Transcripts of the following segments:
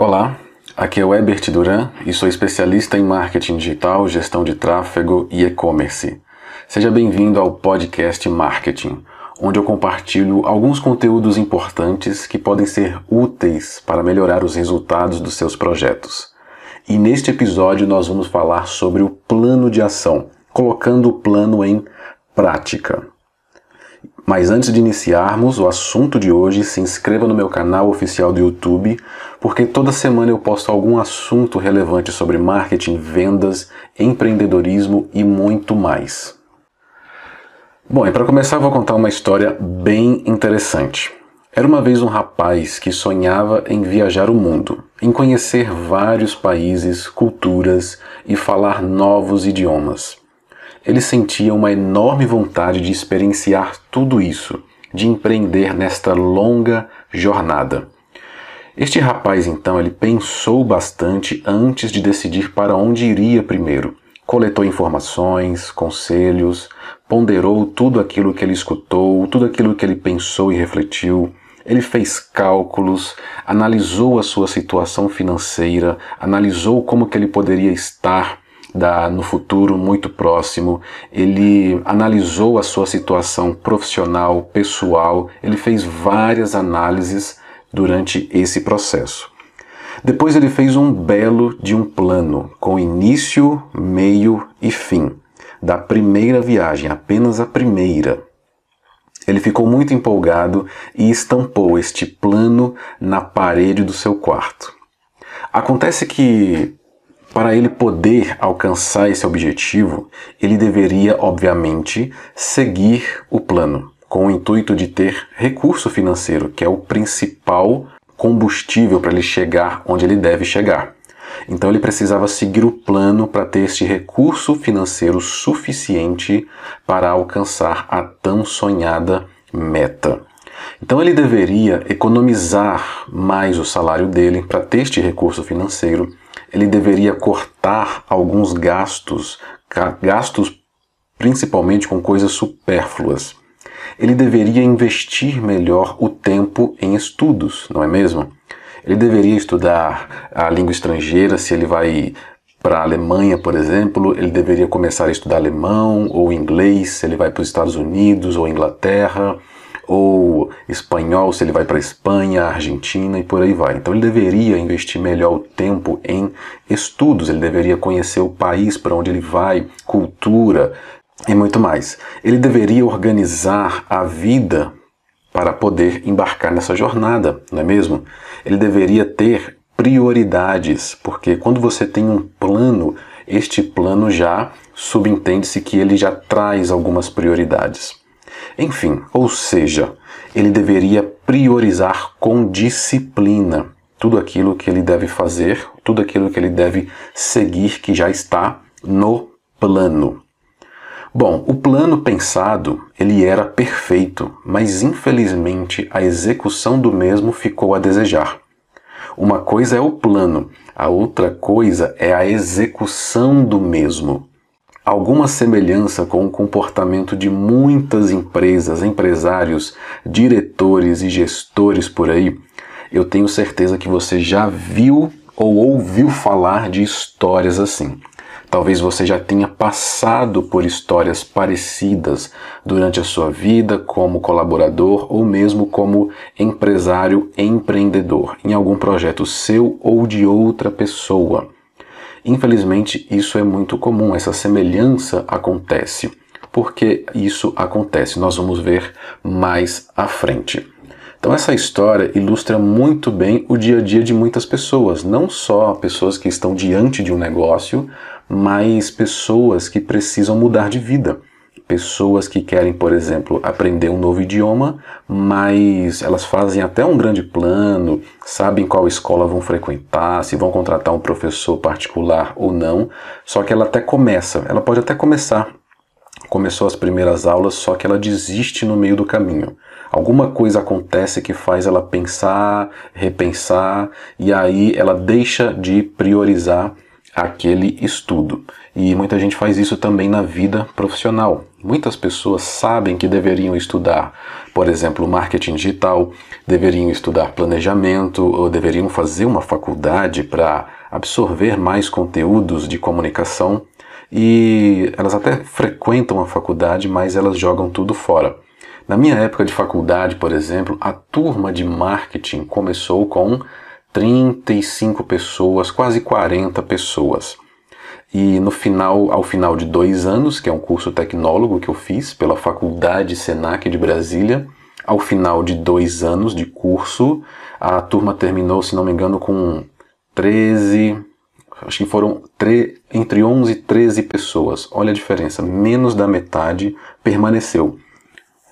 Olá, aqui é o Ebert Duran e sou especialista em marketing digital, gestão de tráfego e e-commerce. Seja bem-vindo ao podcast Marketing, onde eu compartilho alguns conteúdos importantes que podem ser úteis para melhorar os resultados dos seus projetos. E neste episódio nós vamos falar sobre o plano de ação, colocando o plano em prática. Mas antes de iniciarmos o assunto de hoje, se inscreva no meu canal oficial do YouTube, porque toda semana eu posto algum assunto relevante sobre marketing, vendas, empreendedorismo e muito mais. Bom, e para começar vou contar uma história bem interessante. Era uma vez um rapaz que sonhava em viajar o mundo, em conhecer vários países, culturas e falar novos idiomas ele sentia uma enorme vontade de experienciar tudo isso, de empreender nesta longa jornada. Este rapaz então ele pensou bastante antes de decidir para onde iria primeiro. Coletou informações, conselhos, ponderou tudo aquilo que ele escutou, tudo aquilo que ele pensou e refletiu. Ele fez cálculos, analisou a sua situação financeira, analisou como que ele poderia estar da, no futuro muito próximo, ele analisou a sua situação profissional, pessoal, ele fez várias análises durante esse processo. Depois ele fez um belo de um plano com início, meio e fim da primeira viagem, apenas a primeira. Ele ficou muito empolgado e estampou este plano na parede do seu quarto. Acontece que para ele poder alcançar esse objetivo, ele deveria, obviamente, seguir o plano, com o intuito de ter recurso financeiro, que é o principal combustível para ele chegar onde ele deve chegar. Então ele precisava seguir o plano para ter este recurso financeiro suficiente para alcançar a tão sonhada meta. Então ele deveria economizar mais o salário dele para ter este recurso financeiro ele deveria cortar alguns gastos, gastos principalmente com coisas supérfluas. Ele deveria investir melhor o tempo em estudos, não é mesmo? Ele deveria estudar a língua estrangeira, se ele vai para a Alemanha, por exemplo, ele deveria começar a estudar alemão ou inglês, se ele vai para os Estados Unidos ou Inglaterra ou espanhol se ele vai para Espanha, Argentina e por aí vai. Então ele deveria investir melhor o tempo em estudos, ele deveria conhecer o país para onde ele vai, cultura e muito mais. Ele deveria organizar a vida para poder embarcar nessa jornada, não é mesmo? Ele deveria ter prioridades, porque quando você tem um plano, este plano já subentende-se que ele já traz algumas prioridades. Enfim, ou seja, ele deveria priorizar com disciplina tudo aquilo que ele deve fazer, tudo aquilo que ele deve seguir que já está no plano. Bom, o plano pensado, ele era perfeito, mas infelizmente a execução do mesmo ficou a desejar. Uma coisa é o plano, a outra coisa é a execução do mesmo alguma semelhança com o comportamento de muitas empresas, empresários, diretores e gestores por aí, eu tenho certeza que você já viu ou ouviu falar de histórias assim. Talvez você já tenha passado por histórias parecidas durante a sua vida como colaborador ou mesmo como empresário empreendedor em algum projeto seu ou de outra pessoa. Infelizmente, isso é muito comum, essa semelhança acontece. Por que isso acontece? Nós vamos ver mais à frente. Então, essa história ilustra muito bem o dia a dia de muitas pessoas, não só pessoas que estão diante de um negócio, mas pessoas que precisam mudar de vida pessoas que querem, por exemplo, aprender um novo idioma, mas elas fazem até um grande plano, sabem qual escola vão frequentar, se vão contratar um professor particular ou não, só que ela até começa, ela pode até começar. Começou as primeiras aulas, só que ela desiste no meio do caminho. Alguma coisa acontece que faz ela pensar, repensar, e aí ela deixa de priorizar aquele estudo. E muita gente faz isso também na vida profissional. Muitas pessoas sabem que deveriam estudar, por exemplo, marketing digital, deveriam estudar planejamento ou deveriam fazer uma faculdade para absorver mais conteúdos de comunicação e elas até frequentam a faculdade, mas elas jogam tudo fora. Na minha época de faculdade, por exemplo, a turma de marketing começou com 35 pessoas, quase 40 pessoas. E no final, ao final de dois anos, que é um curso tecnólogo que eu fiz pela Faculdade Senac de Brasília, ao final de dois anos de curso, a turma terminou, se não me engano, com 13, acho que foram entre 11 e 13 pessoas. Olha a diferença, menos da metade permaneceu.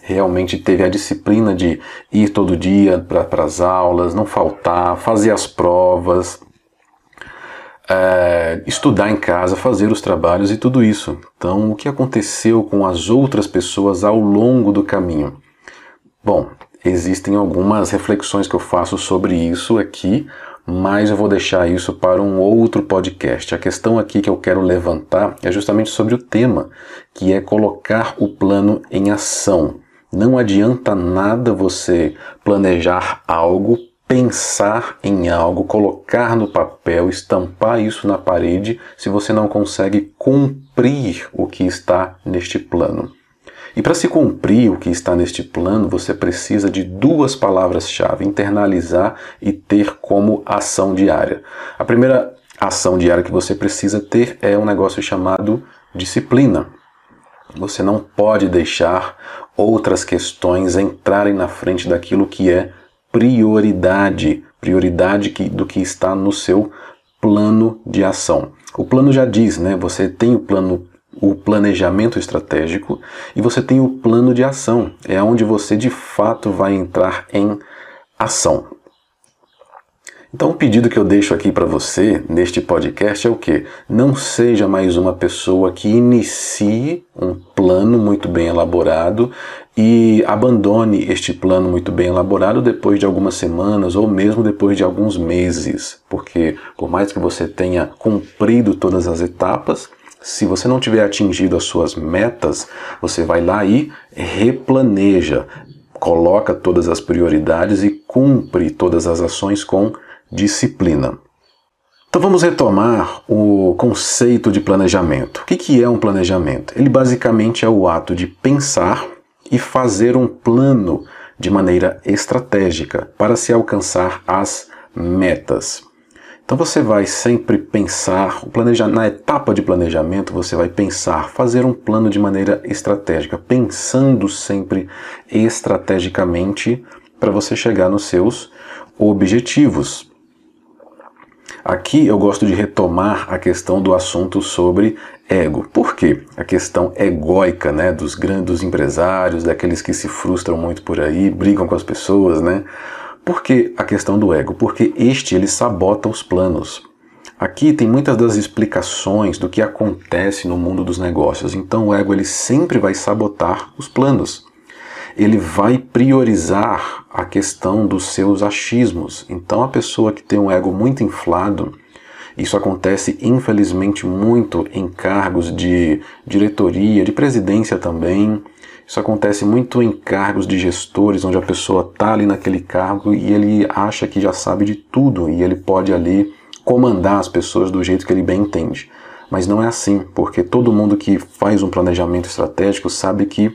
Realmente teve a disciplina de ir todo dia para as aulas, não faltar, fazer as provas, é, estudar em casa, fazer os trabalhos e tudo isso. Então, o que aconteceu com as outras pessoas ao longo do caminho? Bom, existem algumas reflexões que eu faço sobre isso aqui, mas eu vou deixar isso para um outro podcast. A questão aqui que eu quero levantar é justamente sobre o tema, que é colocar o plano em ação. Não adianta nada você planejar algo, pensar em algo, colocar no papel, estampar isso na parede, se você não consegue cumprir o que está neste plano. E para se cumprir o que está neste plano, você precisa de duas palavras-chave: internalizar e ter como ação diária. A primeira ação diária que você precisa ter é um negócio chamado disciplina. Você não pode deixar outras questões entrarem na frente daquilo que é prioridade, prioridade do que está no seu plano de ação. O plano já diz, né? Você tem o plano o planejamento estratégico e você tem o plano de ação, é onde você de fato vai entrar em ação. Então, o pedido que eu deixo aqui para você neste podcast é o que? Não seja mais uma pessoa que inicie um plano muito bem elaborado e abandone este plano muito bem elaborado depois de algumas semanas ou mesmo depois de alguns meses, porque por mais que você tenha cumprido todas as etapas, se você não tiver atingido as suas metas, você vai lá e replaneja, coloca todas as prioridades e cumpre todas as ações com disciplina. Então vamos retomar o conceito de planejamento. O que é um planejamento? Ele basicamente é o ato de pensar e fazer um plano de maneira estratégica para se alcançar as metas. Então você vai sempre pensar, na etapa de planejamento, você vai pensar, fazer um plano de maneira estratégica, pensando sempre estrategicamente para você chegar nos seus objetivos. Aqui eu gosto de retomar a questão do assunto sobre ego. Por quê? A questão egóica, né, dos grandes empresários, daqueles que se frustram muito por aí, brigam com as pessoas, né? Por que a questão do ego? Porque este ele sabota os planos. Aqui tem muitas das explicações do que acontece no mundo dos negócios. Então o ego ele sempre vai sabotar os planos. Ele vai priorizar a questão dos seus achismos. Então a pessoa que tem um ego muito inflado, isso acontece infelizmente muito em cargos de diretoria, de presidência também, isso acontece muito em cargos de gestores, onde a pessoa está ali naquele cargo e ele acha que já sabe de tudo e ele pode ali comandar as pessoas do jeito que ele bem entende. Mas não é assim, porque todo mundo que faz um planejamento estratégico sabe que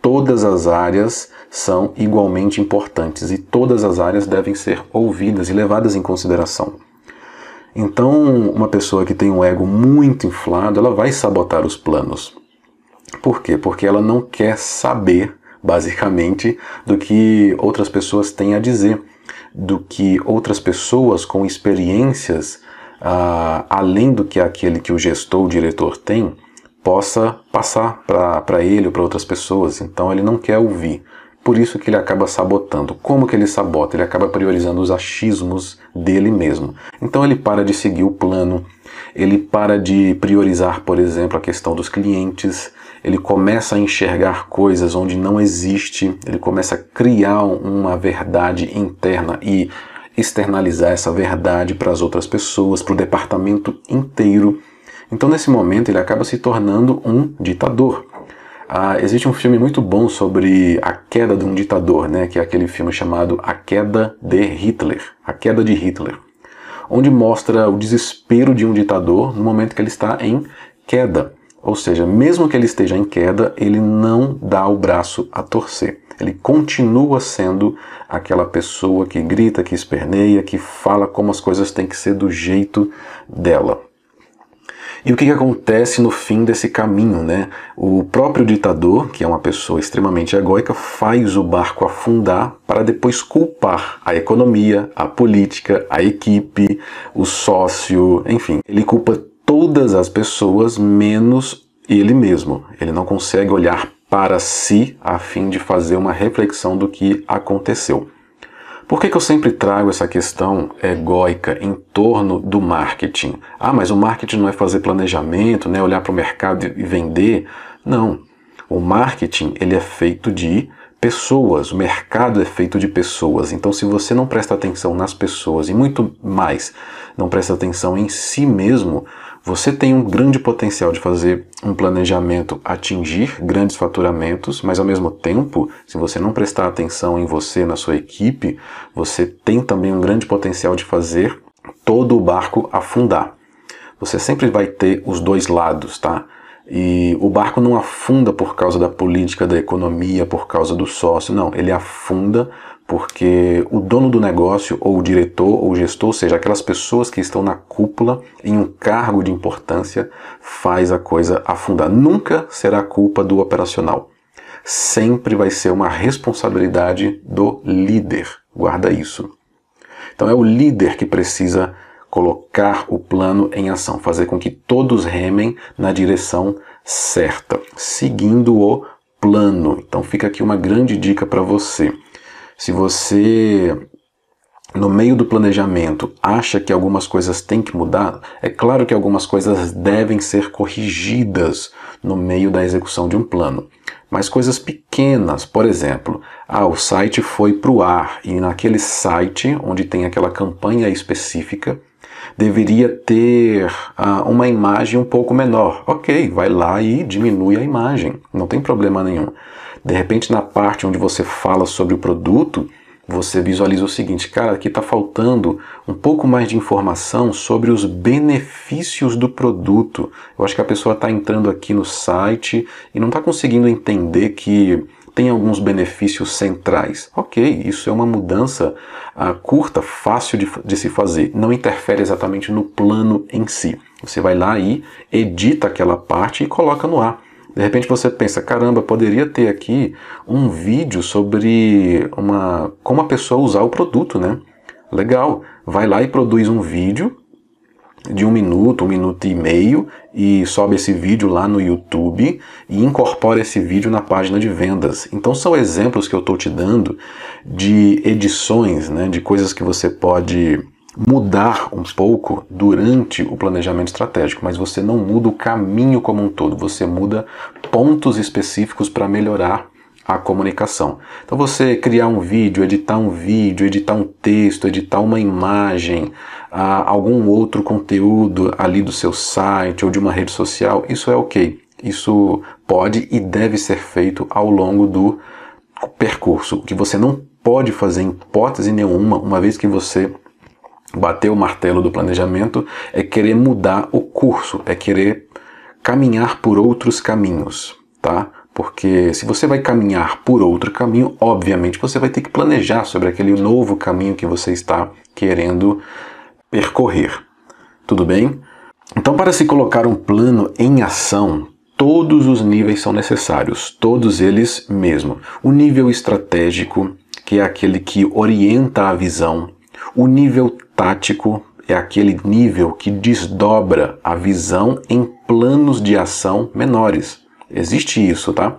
todas as áreas são igualmente importantes e todas as áreas devem ser ouvidas e levadas em consideração. Então, uma pessoa que tem um ego muito inflado, ela vai sabotar os planos. Por quê? Porque ela não quer saber, basicamente, do que outras pessoas têm a dizer, do que outras pessoas com experiências uh, além do que aquele que o gestor, o diretor tem, possa passar para ele ou para outras pessoas. Então ele não quer ouvir. Por isso que ele acaba sabotando. Como que ele sabota? Ele acaba priorizando os achismos dele mesmo. Então ele para de seguir o plano, ele para de priorizar, por exemplo, a questão dos clientes, ele começa a enxergar coisas onde não existe, ele começa a criar uma verdade interna e externalizar essa verdade para as outras pessoas, para o departamento inteiro. Então, nesse momento, ele acaba se tornando um ditador. Ah, existe um filme muito bom sobre a queda de um ditador, né, que é aquele filme chamado A Queda de Hitler, A Queda de Hitler, onde mostra o desespero de um ditador no momento que ele está em queda. Ou seja, mesmo que ele esteja em queda, ele não dá o braço a torcer. Ele continua sendo aquela pessoa que grita, que esperneia, que fala como as coisas têm que ser do jeito dela. E o que, que, acontece no fim desse caminho, né? O próprio ditador, que é uma pessoa extremamente egóica, faz o barco afundar para depois culpar a economia, a política, a equipe, o sócio, enfim, ele culpa todas as pessoas menos ele mesmo. Ele não consegue olhar para si a fim de fazer uma reflexão do que aconteceu. Por que, que eu sempre trago essa questão egóica em torno do marketing? Ah, mas o marketing não é fazer planejamento, né, olhar para o mercado e vender. Não. O marketing ele é feito de pessoas, o mercado é feito de pessoas. Então, se você não presta atenção nas pessoas e muito mais não presta atenção em si mesmo, você tem um grande potencial de fazer um planejamento atingir grandes faturamentos, mas ao mesmo tempo, se você não prestar atenção em você, na sua equipe, você tem também um grande potencial de fazer todo o barco afundar. Você sempre vai ter os dois lados, tá? E o barco não afunda por causa da política, da economia, por causa do sócio, não. Ele afunda porque o dono do negócio, ou o diretor, ou o gestor, ou seja, aquelas pessoas que estão na cúpula em um cargo de importância, faz a coisa afundar. Nunca será culpa do operacional. Sempre vai ser uma responsabilidade do líder. Guarda isso. Então é o líder que precisa colocar o plano em ação, fazer com que todos remem na direção certa, seguindo o plano. Então fica aqui uma grande dica para você. Se você no meio do planejamento acha que algumas coisas têm que mudar, é claro que algumas coisas devem ser corrigidas no meio da execução de um plano. Mas coisas pequenas, por exemplo, ah, o site foi para o ar e naquele site onde tem aquela campanha específica deveria ter ah, uma imagem um pouco menor. Ok, vai lá e diminui a imagem, não tem problema nenhum. De repente, na parte onde você fala sobre o produto, você visualiza o seguinte, cara, aqui está faltando um pouco mais de informação sobre os benefícios do produto. Eu acho que a pessoa está entrando aqui no site e não está conseguindo entender que tem alguns benefícios centrais. Ok, isso é uma mudança uh, curta, fácil de, de se fazer. Não interfere exatamente no plano em si. Você vai lá e edita aquela parte e coloca no ar. De repente você pensa, caramba, poderia ter aqui um vídeo sobre uma como a pessoa usar o produto, né? Legal. Vai lá e produz um vídeo de um minuto, um minuto e meio e sobe esse vídeo lá no YouTube e incorpora esse vídeo na página de vendas. Então são exemplos que eu estou te dando de edições, né, de coisas que você pode mudar um pouco durante o planejamento estratégico, mas você não muda o caminho como um todo, você muda pontos específicos para melhorar a comunicação. Então você criar um vídeo, editar um vídeo, editar um texto, editar uma imagem, ah, algum outro conteúdo ali do seu site ou de uma rede social, isso é ok. Isso pode e deve ser feito ao longo do percurso. O que você não pode fazer em hipótese nenhuma, uma vez que você bater o martelo do planejamento é querer mudar o curso, é querer caminhar por outros caminhos, tá? Porque se você vai caminhar por outro caminho, obviamente você vai ter que planejar sobre aquele novo caminho que você está querendo percorrer. Tudo bem? Então, para se colocar um plano em ação, todos os níveis são necessários, todos eles mesmo. O nível estratégico, que é aquele que orienta a visão, o nível tático é aquele nível que desdobra a visão em planos de ação menores. Existe isso, tá?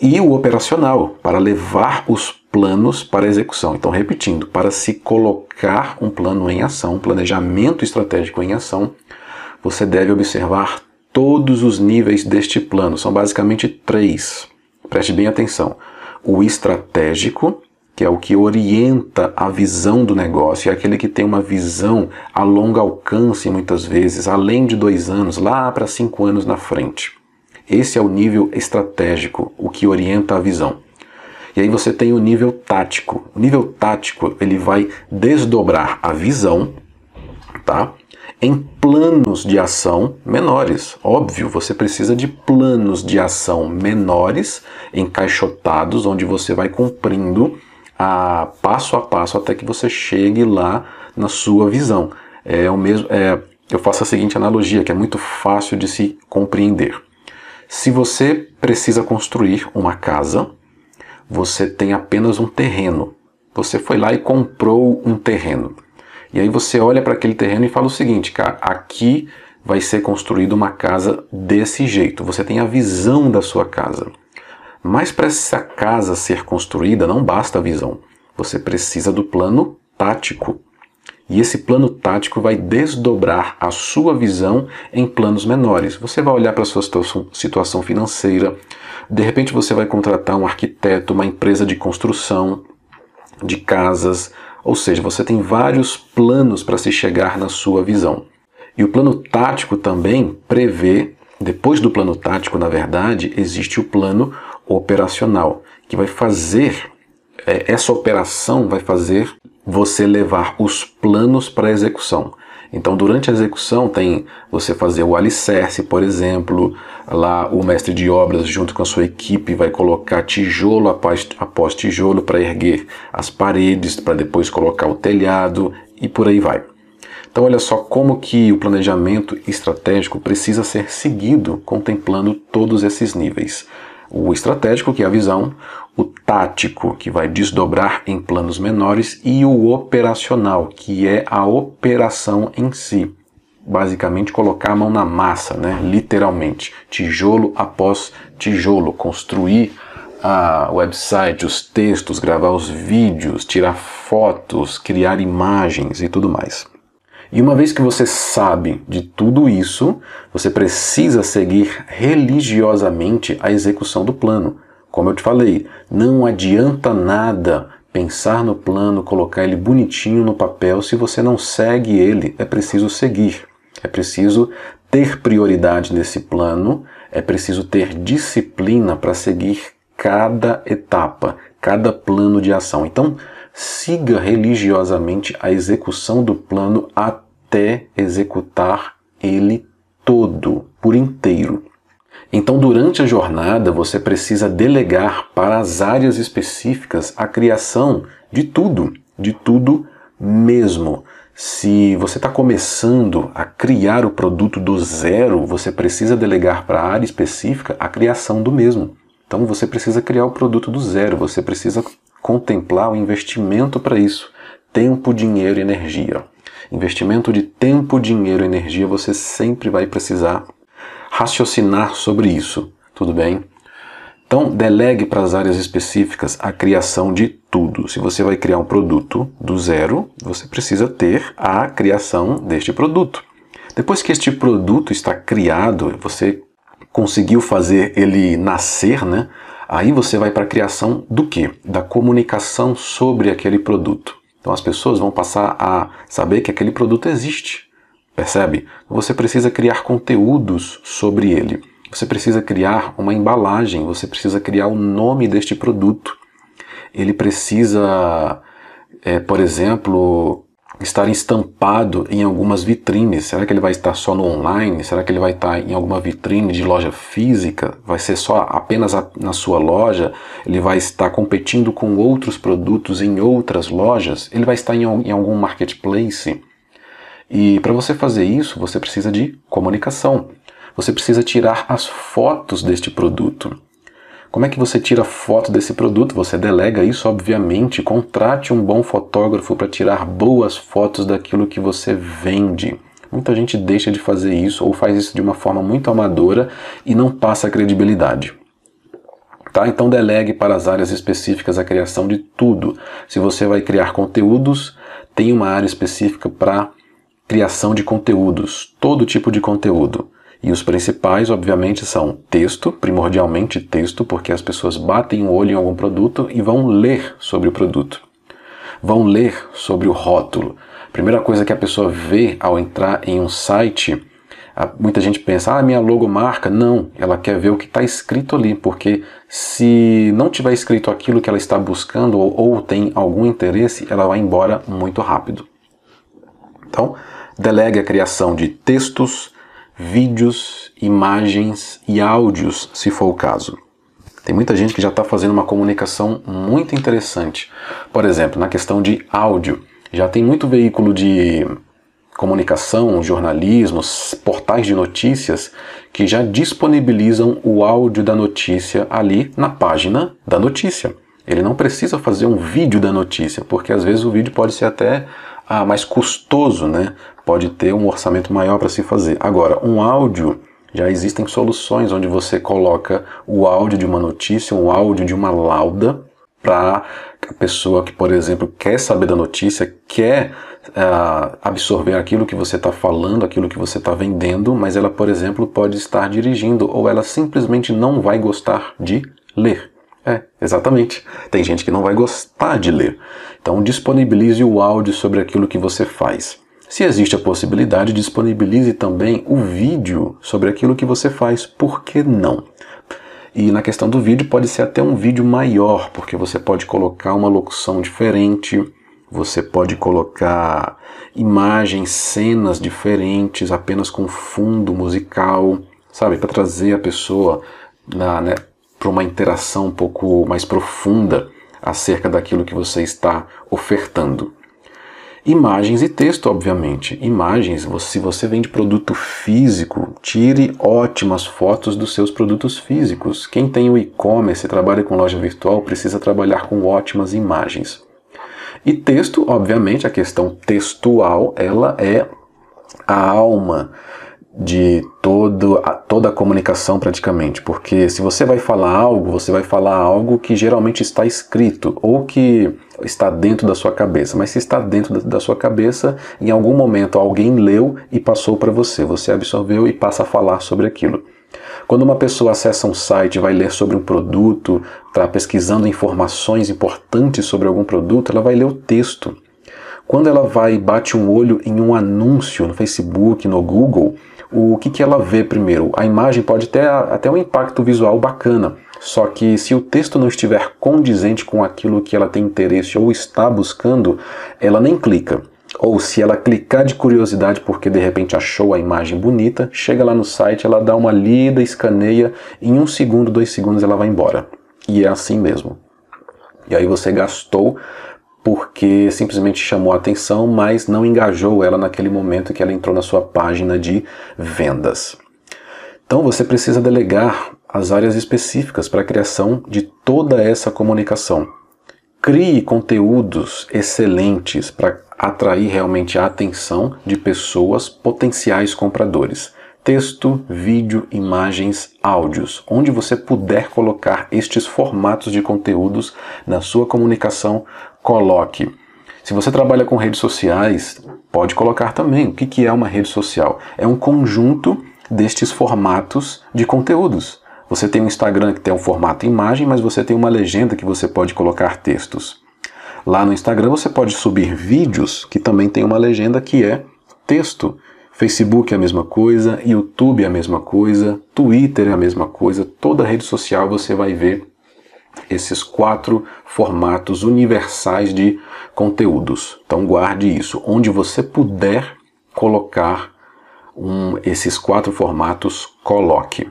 E o operacional, para levar os planos para execução. Então, repetindo, para se colocar um plano em ação, um planejamento estratégico em ação, você deve observar todos os níveis deste plano. São basicamente três. Preste bem atenção. O estratégico, que é o que orienta a visão do negócio, é aquele que tem uma visão a longo alcance, muitas vezes, além de dois anos, lá para cinco anos na frente. Esse é o nível estratégico, o que orienta a visão. E aí você tem o nível tático. O nível tático, ele vai desdobrar a visão, tá? Em planos de ação menores. Óbvio, você precisa de planos de ação menores, encaixotados, onde você vai cumprindo a passo a passo até que você chegue lá na sua visão. É o mesmo, é, eu faço a seguinte analogia, que é muito fácil de se compreender. Se você precisa construir uma casa, você tem apenas um terreno. Você foi lá e comprou um terreno. E aí você olha para aquele terreno e fala o seguinte, cara, aqui vai ser construída uma casa desse jeito. Você tem a visão da sua casa. Mas para essa casa ser construída não basta a visão. Você precisa do plano tático. E esse plano tático vai desdobrar a sua visão em planos menores. Você vai olhar para a sua situação financeira, de repente você vai contratar um arquiteto, uma empresa de construção de casas, ou seja, você tem vários planos para se chegar na sua visão. E o plano tático também prevê, depois do plano tático, na verdade, existe o plano operacional, que vai fazer, é, essa operação vai fazer você levar os planos para a execução. Então, durante a execução, tem você fazer o alicerce, por exemplo, lá o mestre de obras, junto com a sua equipe, vai colocar tijolo após, após tijolo para erguer as paredes, para depois colocar o telhado e por aí vai. Então, olha só como que o planejamento estratégico precisa ser seguido contemplando todos esses níveis. O estratégico, que é a visão, o tático, que vai desdobrar em planos menores, e o operacional, que é a operação em si. Basicamente, colocar a mão na massa, né? literalmente, tijolo após tijolo, construir a website, os textos, gravar os vídeos, tirar fotos, criar imagens e tudo mais. E uma vez que você sabe de tudo isso, você precisa seguir religiosamente a execução do plano. Como eu te falei, não adianta nada pensar no plano, colocar ele bonitinho no papel se você não segue ele. É preciso seguir. É preciso ter prioridade nesse plano, é preciso ter disciplina para seguir cada etapa, cada plano de ação. Então, siga religiosamente a execução do plano até até executar ele todo, por inteiro. Então, durante a jornada, você precisa delegar para as áreas específicas a criação de tudo, de tudo mesmo. Se você está começando a criar o produto do zero, você precisa delegar para a área específica a criação do mesmo. Então, você precisa criar o produto do zero, você precisa contemplar o investimento para isso: tempo, dinheiro e energia. Investimento de tempo, dinheiro energia, você sempre vai precisar raciocinar sobre isso, tudo bem? Então, delegue para as áreas específicas a criação de tudo. Se você vai criar um produto do zero, você precisa ter a criação deste produto. Depois que este produto está criado, você conseguiu fazer ele nascer, né? Aí você vai para a criação do que? Da comunicação sobre aquele produto. Então as pessoas vão passar a saber que aquele produto existe. Percebe? Você precisa criar conteúdos sobre ele. Você precisa criar uma embalagem, você precisa criar o nome deste produto. Ele precisa, é, por exemplo, estar estampado em algumas vitrines. Será que ele vai estar só no online? Será que ele vai estar em alguma vitrine de loja física? Vai ser só apenas a, na sua loja? Ele vai estar competindo com outros produtos em outras lojas? Ele vai estar em, em algum marketplace? E para você fazer isso, você precisa de comunicação. Você precisa tirar as fotos deste produto. Como é que você tira foto desse produto? Você delega isso, obviamente. Contrate um bom fotógrafo para tirar boas fotos daquilo que você vende. Muita gente deixa de fazer isso ou faz isso de uma forma muito amadora e não passa a credibilidade. Tá? Então delegue para as áreas específicas a criação de tudo. Se você vai criar conteúdos, tem uma área específica para criação de conteúdos, todo tipo de conteúdo. E os principais, obviamente, são texto, primordialmente texto, porque as pessoas batem o olho em algum produto e vão ler sobre o produto. Vão ler sobre o rótulo. Primeira coisa que a pessoa vê ao entrar em um site Muita gente pensa, ah, minha logomarca. Não, ela quer ver o que está escrito ali, porque se não tiver escrito aquilo que ela está buscando ou, ou tem algum interesse, ela vai embora muito rápido. Então, delegue a criação de textos, vídeos, imagens e áudios, se for o caso. Tem muita gente que já está fazendo uma comunicação muito interessante. Por exemplo, na questão de áudio, já tem muito veículo de comunicação, jornalismo, portais de notícias que já disponibilizam o áudio da notícia ali na página da notícia. Ele não precisa fazer um vídeo da notícia, porque às vezes o vídeo pode ser até ah, mais custoso, né? Pode ter um orçamento maior para se fazer. Agora, um áudio, já existem soluções onde você coloca o áudio de uma notícia, um áudio de uma lauda, para a pessoa que, por exemplo, quer saber da notícia, quer uh, absorver aquilo que você está falando, aquilo que você está vendendo, mas ela, por exemplo, pode estar dirigindo ou ela simplesmente não vai gostar de ler. É, exatamente. Tem gente que não vai gostar de ler. Então, disponibilize o áudio sobre aquilo que você faz. Se existe a possibilidade, disponibilize também o vídeo sobre aquilo que você faz. Por que não? E na questão do vídeo, pode ser até um vídeo maior, porque você pode colocar uma locução diferente, você pode colocar imagens, cenas diferentes, apenas com fundo musical, sabe, para trazer a pessoa né, para uma interação um pouco mais profunda acerca daquilo que você está ofertando. Imagens e texto, obviamente. Imagens, se você vende produto físico, tire ótimas fotos dos seus produtos físicos. Quem tem o e-commerce e trabalha com loja virtual precisa trabalhar com ótimas imagens. E texto, obviamente, a questão textual, ela é a alma de todo, a, toda a comunicação praticamente, porque se você vai falar algo, você vai falar algo que geralmente está escrito ou que está dentro da sua cabeça, mas se está dentro da, da sua cabeça, em algum momento alguém leu e passou para você, você absorveu e passa a falar sobre aquilo. Quando uma pessoa acessa um site vai ler sobre um produto, está pesquisando informações importantes sobre algum produto, ela vai ler o texto. Quando ela vai e bate um olho em um anúncio no Facebook, no Google, o que, que ela vê primeiro? A imagem pode ter até um impacto visual bacana, só que se o texto não estiver condizente com aquilo que ela tem interesse ou está buscando, ela nem clica. Ou se ela clicar de curiosidade porque de repente achou a imagem bonita, chega lá no site, ela dá uma lida, escaneia, em um segundo, dois segundos ela vai embora. E é assim mesmo. E aí você gastou porque simplesmente chamou a atenção, mas não engajou ela naquele momento que ela entrou na sua página de vendas. Então você precisa delegar as áreas específicas para a criação de toda essa comunicação. Crie conteúdos excelentes para atrair realmente a atenção de pessoas potenciais compradores. Texto, vídeo, imagens, áudios, onde você puder colocar estes formatos de conteúdos na sua comunicação coloque. Se você trabalha com redes sociais, pode colocar também. O que é uma rede social? É um conjunto destes formatos de conteúdos. Você tem um Instagram que tem um formato imagem, mas você tem uma legenda que você pode colocar textos. Lá no Instagram você pode subir vídeos que também tem uma legenda que é texto. Facebook é a mesma coisa, YouTube é a mesma coisa, Twitter é a mesma coisa, toda rede social você vai ver esses quatro formatos universais de conteúdos. Então guarde isso. Onde você puder colocar um, esses quatro formatos, coloque.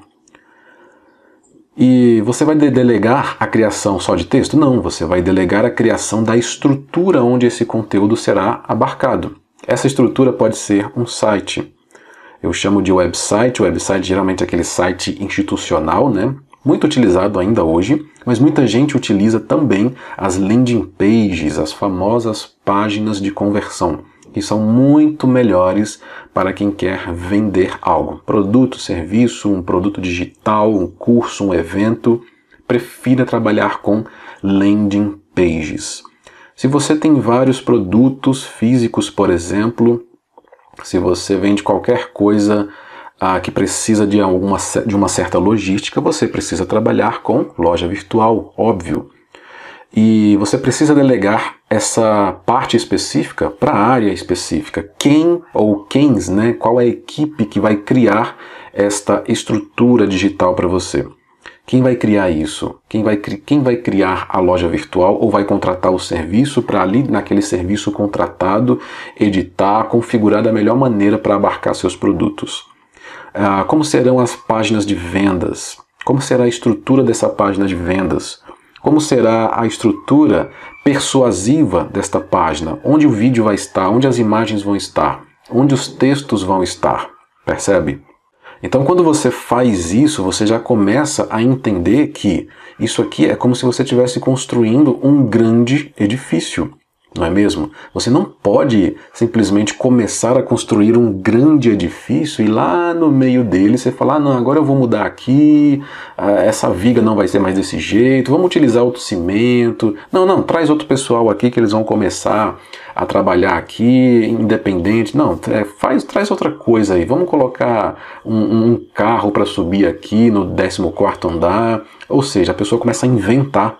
E você vai delegar a criação só de texto? Não, você vai delegar a criação da estrutura onde esse conteúdo será abarcado. Essa estrutura pode ser um site. Eu chamo de website. Website geralmente é aquele site institucional, né? Muito utilizado ainda hoje, mas muita gente utiliza também as landing pages, as famosas páginas de conversão, que são muito melhores para quem quer vender algo, produto, serviço, um produto digital, um curso, um evento. Prefira trabalhar com landing pages. Se você tem vários produtos físicos, por exemplo, se você vende qualquer coisa ah, que precisa de, alguma, de uma certa logística, você precisa trabalhar com loja virtual, óbvio. E você precisa delegar essa parte específica para a área específica. Quem ou quens, né? Qual é a equipe que vai criar esta estrutura digital para você? Quem vai criar isso? Quem vai, quem vai criar a loja virtual ou vai contratar o serviço para ali, naquele serviço contratado, editar, configurar da melhor maneira para abarcar seus produtos? Ah, como serão as páginas de vendas? Como será a estrutura dessa página de vendas? Como será a estrutura persuasiva desta página? Onde o vídeo vai estar? Onde as imagens vão estar? Onde os textos vão estar? Percebe? Então, quando você faz isso, você já começa a entender que isso aqui é como se você estivesse construindo um grande edifício não é mesmo? Você não pode simplesmente começar a construir um grande edifício e lá no meio dele você falar: ah, não, agora eu vou mudar aqui, ah, essa viga não vai ser mais desse jeito, vamos utilizar outro cimento. Não, não, traz outro pessoal aqui que eles vão começar a trabalhar aqui independente. Não, faz, traz outra coisa aí. Vamos colocar um, um carro para subir aqui no 14 andar. Ou seja, a pessoa começa a inventar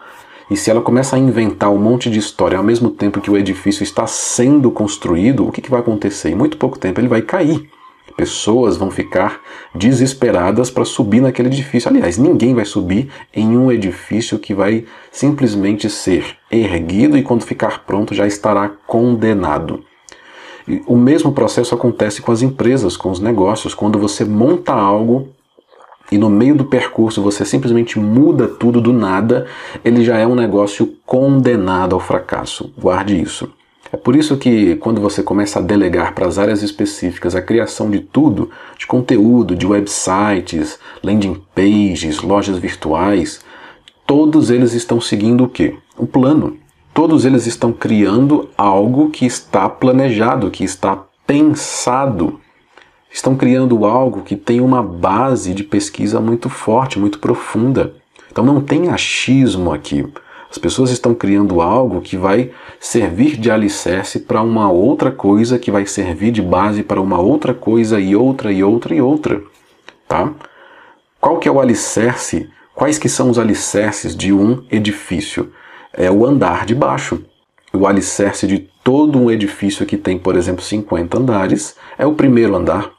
e se ela começa a inventar um monte de história ao mesmo tempo que o edifício está sendo construído, o que, que vai acontecer? Em muito pouco tempo ele vai cair. Pessoas vão ficar desesperadas para subir naquele edifício. Aliás, ninguém vai subir em um edifício que vai simplesmente ser erguido e quando ficar pronto já estará condenado. E o mesmo processo acontece com as empresas, com os negócios. Quando você monta algo e no meio do percurso você simplesmente muda tudo do nada, ele já é um negócio condenado ao fracasso. Guarde isso. É por isso que quando você começa a delegar para as áreas específicas a criação de tudo, de conteúdo, de websites, landing pages, lojas virtuais, todos eles estão seguindo o quê? Um plano. Todos eles estão criando algo que está planejado, que está pensado estão criando algo que tem uma base de pesquisa muito forte, muito profunda. Então não tem achismo aqui. As pessoas estão criando algo que vai servir de alicerce para uma outra coisa, que vai servir de base para uma outra coisa e outra e outra e outra, tá? Qual que é o alicerce? Quais que são os alicerces de um edifício? É o andar de baixo. O alicerce de todo um edifício que tem, por exemplo, 50 andares é o primeiro andar.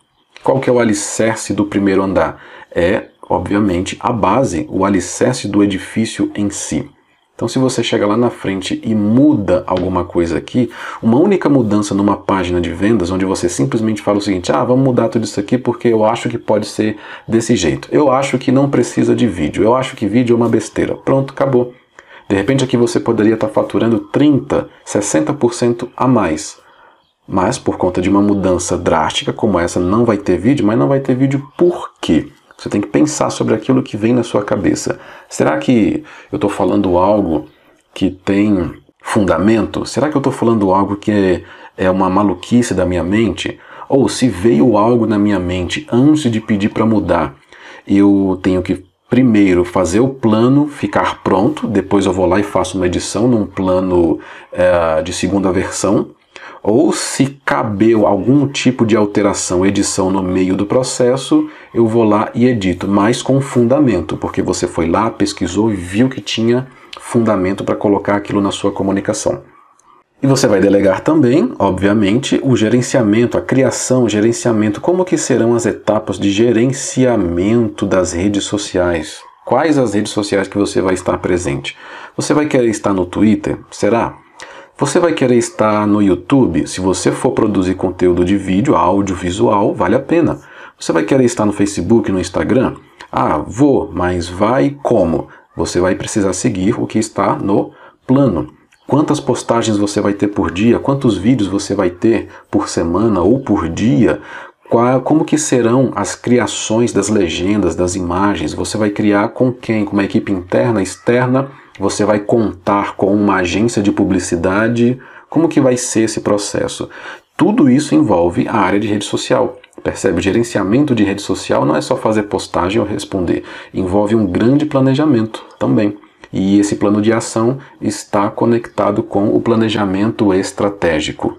Qual que é o alicerce do primeiro andar? É, obviamente, a base, o alicerce do edifício em si. Então, se você chega lá na frente e muda alguma coisa aqui, uma única mudança numa página de vendas, onde você simplesmente fala o seguinte: ah, vamos mudar tudo isso aqui porque eu acho que pode ser desse jeito. Eu acho que não precisa de vídeo. Eu acho que vídeo é uma besteira. Pronto, acabou. De repente aqui você poderia estar faturando 30, 60% a mais. Mas por conta de uma mudança drástica como essa, não vai ter vídeo, mas não vai ter vídeo por quê? Você tem que pensar sobre aquilo que vem na sua cabeça. Será que eu estou falando algo que tem fundamento? Será que eu estou falando algo que é, é uma maluquice da minha mente? Ou se veio algo na minha mente antes de pedir para mudar, eu tenho que primeiro fazer o plano ficar pronto, depois eu vou lá e faço uma edição num plano é, de segunda versão ou se cabeu algum tipo de alteração, edição no meio do processo, eu vou lá e edito, mas com fundamento, porque você foi lá, pesquisou e viu que tinha fundamento para colocar aquilo na sua comunicação. E você vai delegar também, obviamente, o gerenciamento, a criação, o gerenciamento, como que serão as etapas de gerenciamento das redes sociais. Quais as redes sociais que você vai estar presente? Você vai querer estar no Twitter? Será? Você vai querer estar no YouTube? Se você for produzir conteúdo de vídeo, áudio, visual, vale a pena. Você vai querer estar no Facebook, no Instagram? Ah, vou, mas vai como? Você vai precisar seguir o que está no plano. Quantas postagens você vai ter por dia? Quantos vídeos você vai ter por semana ou por dia? Como que serão as criações das legendas, das imagens? Você vai criar com quem? Com uma equipe interna, externa? Você vai contar com uma agência de publicidade? Como que vai ser esse processo? Tudo isso envolve a área de rede social. Percebe? Gerenciamento de rede social não é só fazer postagem ou responder. Envolve um grande planejamento também. E esse plano de ação está conectado com o planejamento estratégico.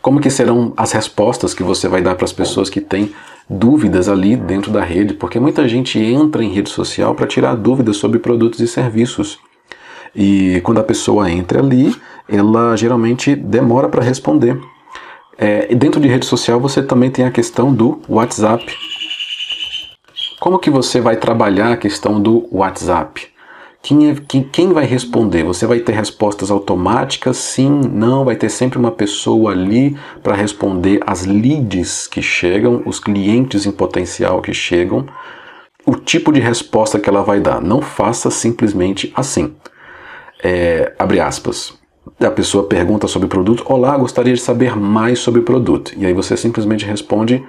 Como que serão as respostas que você vai dar para as pessoas que têm dúvidas ali dentro da rede, porque muita gente entra em rede social para tirar dúvidas sobre produtos e serviços. E quando a pessoa entra ali, ela geralmente demora para responder. É, dentro de rede social você também tem a questão do WhatsApp. Como que você vai trabalhar a questão do WhatsApp? Quem, quem, vai responder? Você vai ter respostas automáticas? Sim, não, vai ter sempre uma pessoa ali para responder as leads que chegam, os clientes em potencial que chegam, o tipo de resposta que ela vai dar. Não faça simplesmente assim. É, abre aspas. A pessoa pergunta sobre o produto. Olá, gostaria de saber mais sobre o produto. E aí você simplesmente responde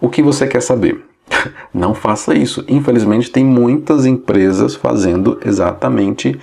o que você quer saber. Não faça isso. Infelizmente, tem muitas empresas fazendo exatamente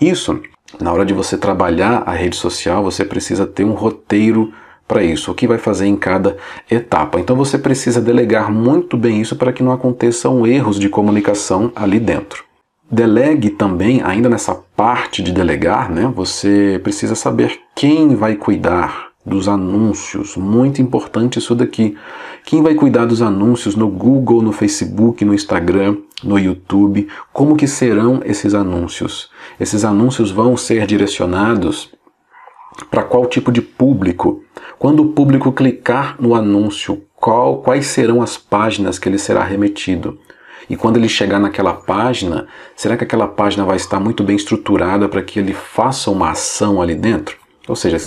isso. Na hora de você trabalhar a rede social, você precisa ter um roteiro para isso, o que vai fazer em cada etapa. Então você precisa delegar muito bem isso para que não aconteçam erros de comunicação ali dentro. Delegue também, ainda nessa parte de delegar, né? Você precisa saber quem vai cuidar dos anúncios. Muito importante isso daqui. Quem vai cuidar dos anúncios no Google, no Facebook, no Instagram, no YouTube? Como que serão esses anúncios? Esses anúncios vão ser direcionados para qual tipo de público? Quando o público clicar no anúncio, qual, quais serão as páginas que ele será remetido? E quando ele chegar naquela página, será que aquela página vai estar muito bem estruturada para que ele faça uma ação ali dentro? Ou seja,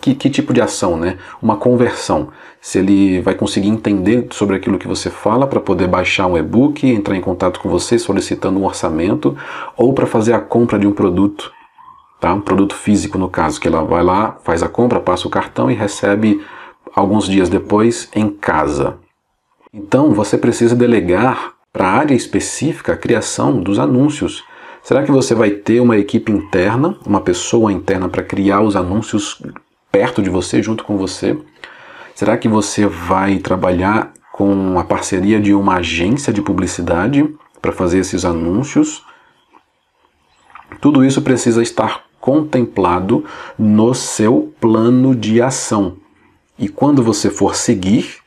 que, que tipo de ação, né? Uma conversão. Se ele vai conseguir entender sobre aquilo que você fala para poder baixar um e-book, entrar em contato com você solicitando um orçamento ou para fazer a compra de um produto, tá? Um produto físico no caso, que ela vai lá, faz a compra, passa o cartão e recebe alguns dias depois em casa. Então você precisa delegar para a área específica a criação dos anúncios. Será que você vai ter uma equipe interna, uma pessoa interna para criar os anúncios perto de você, junto com você? Será que você vai trabalhar com a parceria de uma agência de publicidade para fazer esses anúncios? Tudo isso precisa estar contemplado no seu plano de ação. E quando você for seguir,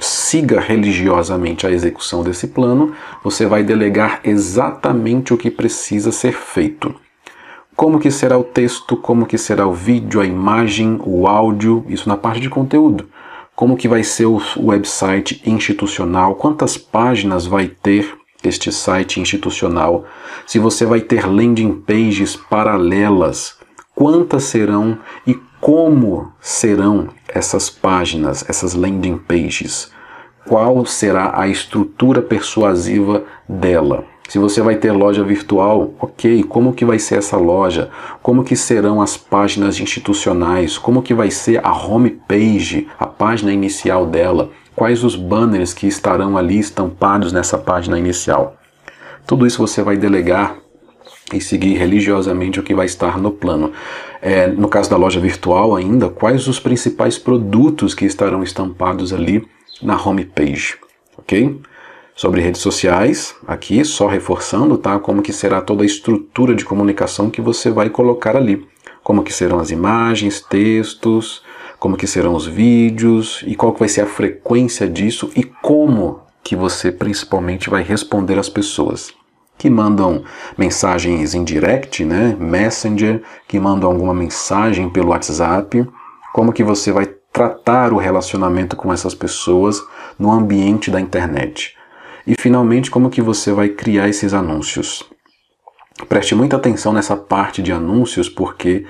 siga religiosamente a execução desse plano, você vai delegar exatamente o que precisa ser feito como que será o texto, como que será o vídeo, a imagem, o áudio, isso na parte de conteúdo. Como que vai ser o website institucional, quantas páginas vai ter este site institucional, se você vai ter landing pages paralelas, quantas serão e como serão essas páginas, essas landing pages, qual será a estrutura persuasiva dela. Se você vai ter loja virtual, ok, como que vai ser essa loja? Como que serão as páginas institucionais? Como que vai ser a homepage, a página inicial dela? Quais os banners que estarão ali estampados nessa página inicial? Tudo isso você vai delegar e seguir religiosamente o que vai estar no plano. É, no caso da loja virtual ainda, quais os principais produtos que estarão estampados ali na homepage, ok? Sobre redes sociais, aqui só reforçando, tá? Como que será toda a estrutura de comunicação que você vai colocar ali. Como que serão as imagens, textos, como que serão os vídeos e qual que vai ser a frequência disso e como que você principalmente vai responder às pessoas que mandam mensagens em direct, né, Messenger, que mandam alguma mensagem pelo WhatsApp, como que você vai tratar o relacionamento com essas pessoas no ambiente da internet. E finalmente, como que você vai criar esses anúncios? Preste muita atenção nessa parte de anúncios, porque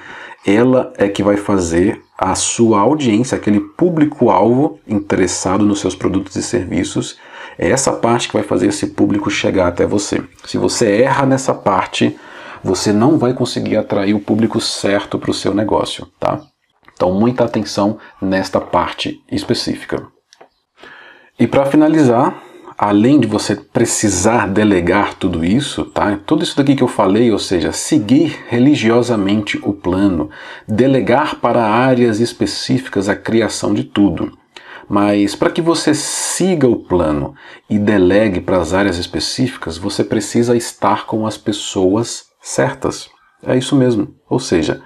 ela é que vai fazer a sua audiência, aquele público-alvo interessado nos seus produtos e serviços, é essa parte que vai fazer esse público chegar até você. Se você erra nessa parte, você não vai conseguir atrair o público certo para o seu negócio, tá? Então, muita atenção nesta parte específica. E para finalizar, além de você precisar delegar tudo isso, tá? Tudo isso daqui que eu falei, ou seja, seguir religiosamente o plano, delegar para áreas específicas a criação de tudo. Mas para que você siga o plano e delegue para as áreas específicas, você precisa estar com as pessoas certas. É isso mesmo. Ou seja,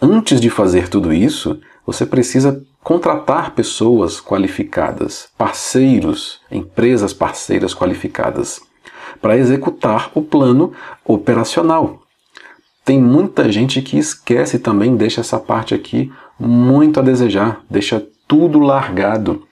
antes de fazer tudo isso, você precisa contratar pessoas qualificadas, parceiros, empresas parceiras qualificadas, para executar o plano operacional. tem muita gente que esquece também, deixa essa parte aqui muito a desejar, deixa tudo largado.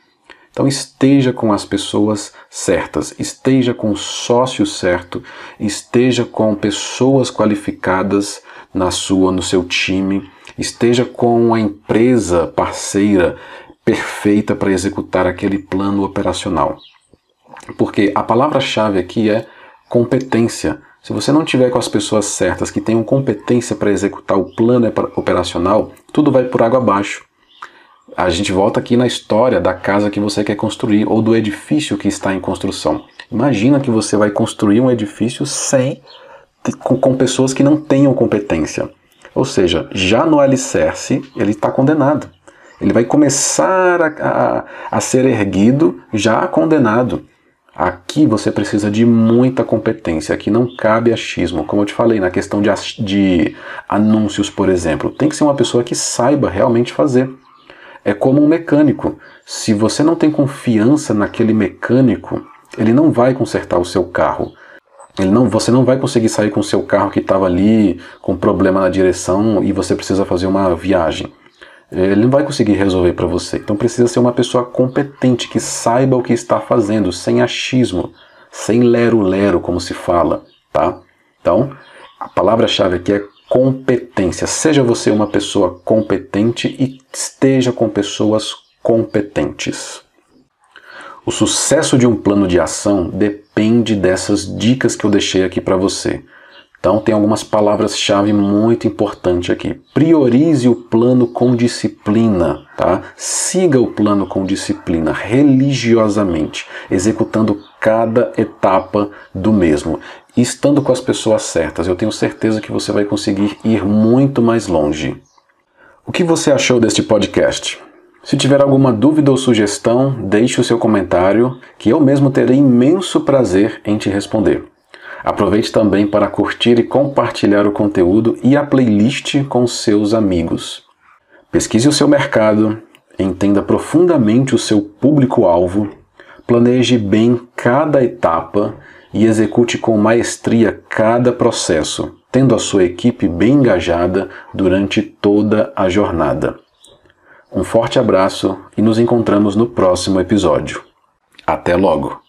Então esteja com as pessoas certas, esteja com o sócio certo, esteja com pessoas qualificadas na sua, no seu time, esteja com a empresa parceira perfeita para executar aquele plano operacional. Porque a palavra-chave aqui é competência. Se você não tiver com as pessoas certas que tenham competência para executar o plano operacional, tudo vai por água abaixo. A gente volta aqui na história da casa que você quer construir ou do edifício que está em construção. Imagina que você vai construir um edifício sem com, com pessoas que não tenham competência. Ou seja, já no alicerce ele está condenado. Ele vai começar a, a, a ser erguido já condenado. Aqui você precisa de muita competência, aqui não cabe achismo. Como eu te falei, na questão de, de anúncios, por exemplo, tem que ser uma pessoa que saiba realmente fazer. É como um mecânico. Se você não tem confiança naquele mecânico, ele não vai consertar o seu carro. Ele não, você não vai conseguir sair com o seu carro que estava ali com problema na direção e você precisa fazer uma viagem. Ele não vai conseguir resolver para você. Então precisa ser uma pessoa competente, que saiba o que está fazendo, sem achismo, sem lero-lero, como se fala, tá? Então, a palavra-chave aqui é competência. Seja você uma pessoa competente e esteja com pessoas competentes. O sucesso de um plano de ação depende dessas dicas que eu deixei aqui para você. Então tem algumas palavras-chave muito importantes aqui. Priorize o plano com disciplina, tá? Siga o plano com disciplina, religiosamente, executando cada etapa do mesmo. Estando com as pessoas certas, eu tenho certeza que você vai conseguir ir muito mais longe. O que você achou deste podcast? Se tiver alguma dúvida ou sugestão, deixe o seu comentário, que eu mesmo terei imenso prazer em te responder. Aproveite também para curtir e compartilhar o conteúdo e a playlist com seus amigos. Pesquise o seu mercado, entenda profundamente o seu público-alvo, planeje bem cada etapa e execute com maestria cada processo, tendo a sua equipe bem engajada durante toda a jornada. Um forte abraço e nos encontramos no próximo episódio. Até logo!